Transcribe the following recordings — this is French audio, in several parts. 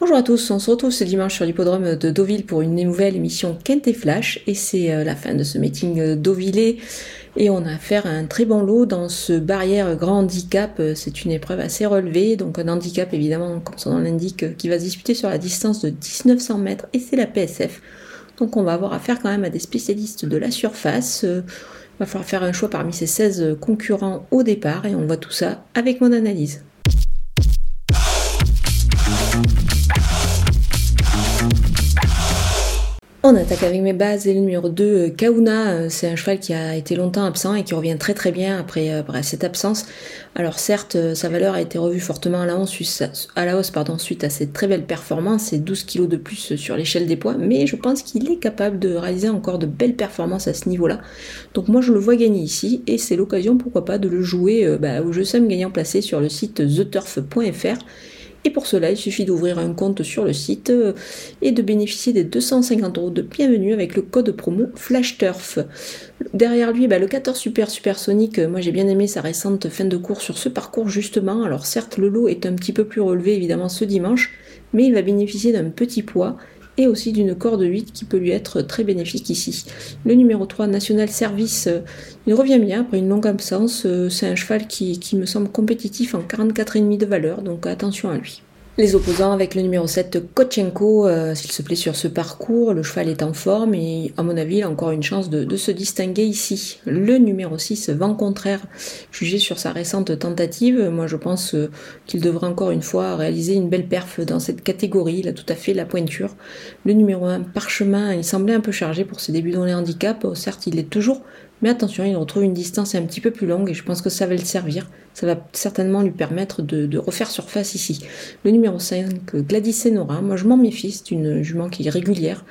Bonjour à tous, on se retrouve ce dimanche sur l'hippodrome de Deauville pour une nouvelle émission Kent et Flash et c'est euh, la fin de ce meeting euh, Deauvillé et on a affaire à un très bon lot dans ce barrière grand handicap, euh, c'est une épreuve assez relevée, donc un handicap évidemment comme son nom l'indique qui va se disputer sur la distance de 1900 mètres et c'est la PSF. Donc on va avoir affaire quand même à des spécialistes de la surface. Il va falloir faire un choix parmi ces 16 concurrents au départ et on voit tout ça avec mon analyse. On attaque avec mes bases et le numéro 2, euh, Kauna, euh, c'est un cheval qui a été longtemps absent et qui revient très très bien après, euh, cette absence. Alors certes, sa valeur a été revue fortement à la hausse, la suite à ses très belles performances et 12 kg de plus sur l'échelle des poids, mais je pense qu'il est capable de réaliser encore de belles performances à ce niveau-là. Donc moi je le vois gagner ici et c'est l'occasion pourquoi pas de le jouer bah, au jeu Sam gagnant placé sur le site theturf.fr et pour cela, il suffit d'ouvrir un compte sur le site euh, et de bénéficier des 250 euros de bienvenue avec le code promo FlashTurf. Derrière lui, bah, le 14 Super Supersonic, euh, moi j'ai bien aimé sa récente fin de cours sur ce parcours justement. Alors certes, le lot est un petit peu plus relevé évidemment ce dimanche, mais il va bénéficier d'un petit poids et aussi d'une corde 8 qui peut lui être très bénéfique ici. Le numéro 3, National Service, euh, il revient bien après une longue absence. Euh, c'est un cheval qui, qui me semble compétitif en 44,5 de valeur, donc attention à lui. Les opposants avec le numéro 7, Kotchenko, euh, s'il se plaît sur ce parcours, le cheval est en forme et à mon avis il a encore une chance de, se distinguer ici. Le numéro 6, Vent Contraire, jugé sur sa récente tentative, moi je pense euh, qu'il devrait encore une fois réaliser une belle perf dans cette catégorie, il a tout à fait la pointure. Le numéro 1, Parchemin, il semblait un peu chargé pour ses débuts dans les handicaps, certes il est toujours mais attention, il retrouve une distance un petit peu plus longue et je pense que ça va le servir. Ça va certainement lui permettre de, refaire surface ici. Le numéro 5, Gladys Senora, moi je m'en méfie, c'est une jument qui est régulière.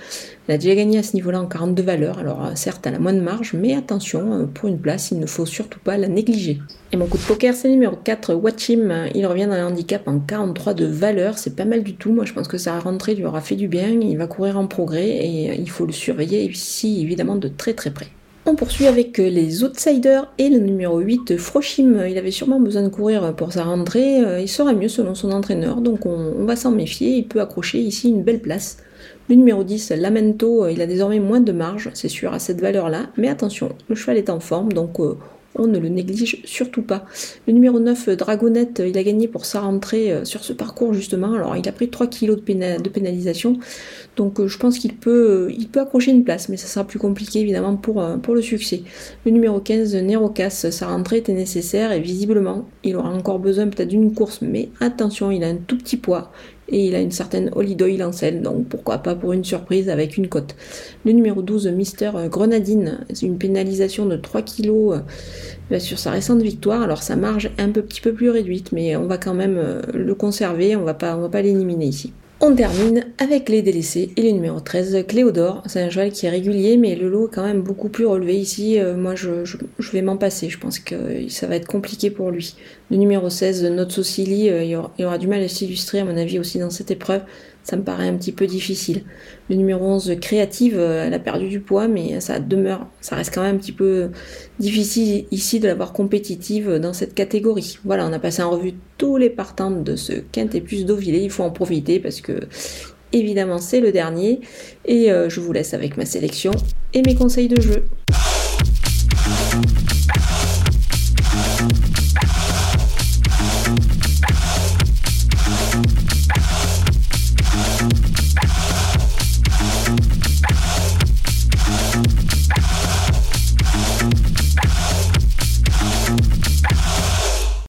Elle a déjà gagné à ce niveau-là en 42 valeurs, alors euh, certes elle a moins de marge, mais attention, euh, pour une place, il ne faut surtout pas la négliger. Et mon coup de poker, c'est numéro 4, Watchim. Il revient dans le handicap en 43 de valeur, c'est pas mal du tout. Moi je pense que sa rentrée lui aura fait du bien, il va courir en progrès et euh, il faut le surveiller ici évidemment de très très près. On poursuit avec euh, les Outsiders et le numéro 8, Frochim. Il avait sûrement besoin de courir pour sa rentrée. Euh, il sera mieux selon son entraîneur, donc on, va s'en méfier. Il peut accrocher ici une belle place. Le numéro 10, Lamento, euh, il a désormais moins de marge, c'est sûr, à cette valeur-là. Mais attention, le cheval est en forme, donc on ne le néglige surtout pas. Le numéro 9, Dragonette, il a gagné pour sa rentrée euh, sur ce parcours justement. Alors il a pris 3 kg de, pénalisation. Donc euh, je pense qu'il peut, euh, peut accrocher une place, mais ça sera plus compliqué évidemment pour, pour le succès. Le numéro 15, Nerocas, sa rentrée était nécessaire et visiblement il aura encore besoin peut-être d'une course, mais attention, il a un tout petit poids et il a une certaine Holy en selle, donc pourquoi pas pour une surprise avec une cote. Le numéro 12, Mister Grenadine, une pénalisation de 3 kg euh, sur sa récente victoire, alors sa marge est un peu, petit peu plus réduite, mais on va quand même euh, le conserver, on va on va pas l'éliminer ici. On termine avec les délaissés et le numéro 13, Cléodore. C'est un cheval qui est régulier, mais le lot est quand même beaucoup plus relevé ici. Euh, moi, je, vais m'en passer. Je pense que ça va être compliqué pour lui. Le numéro 16, Notre Socili, il, il, aura du mal à s'illustrer, à mon avis, aussi dans cette épreuve ça me paraît un petit peu difficile. Le numéro 11, créative, euh, elle a perdu du poids, mais ça demeure, ça reste quand même un petit peu difficile ici de l'avoir compétitive dans cette catégorie. Voilà, on a passé en revue tous les partants de ce Quint et plus d'Ovillé, il faut en profiter parce que évidemment c'est le dernier. Et euh, je vous laisse avec ma sélection et mes conseils de jeu.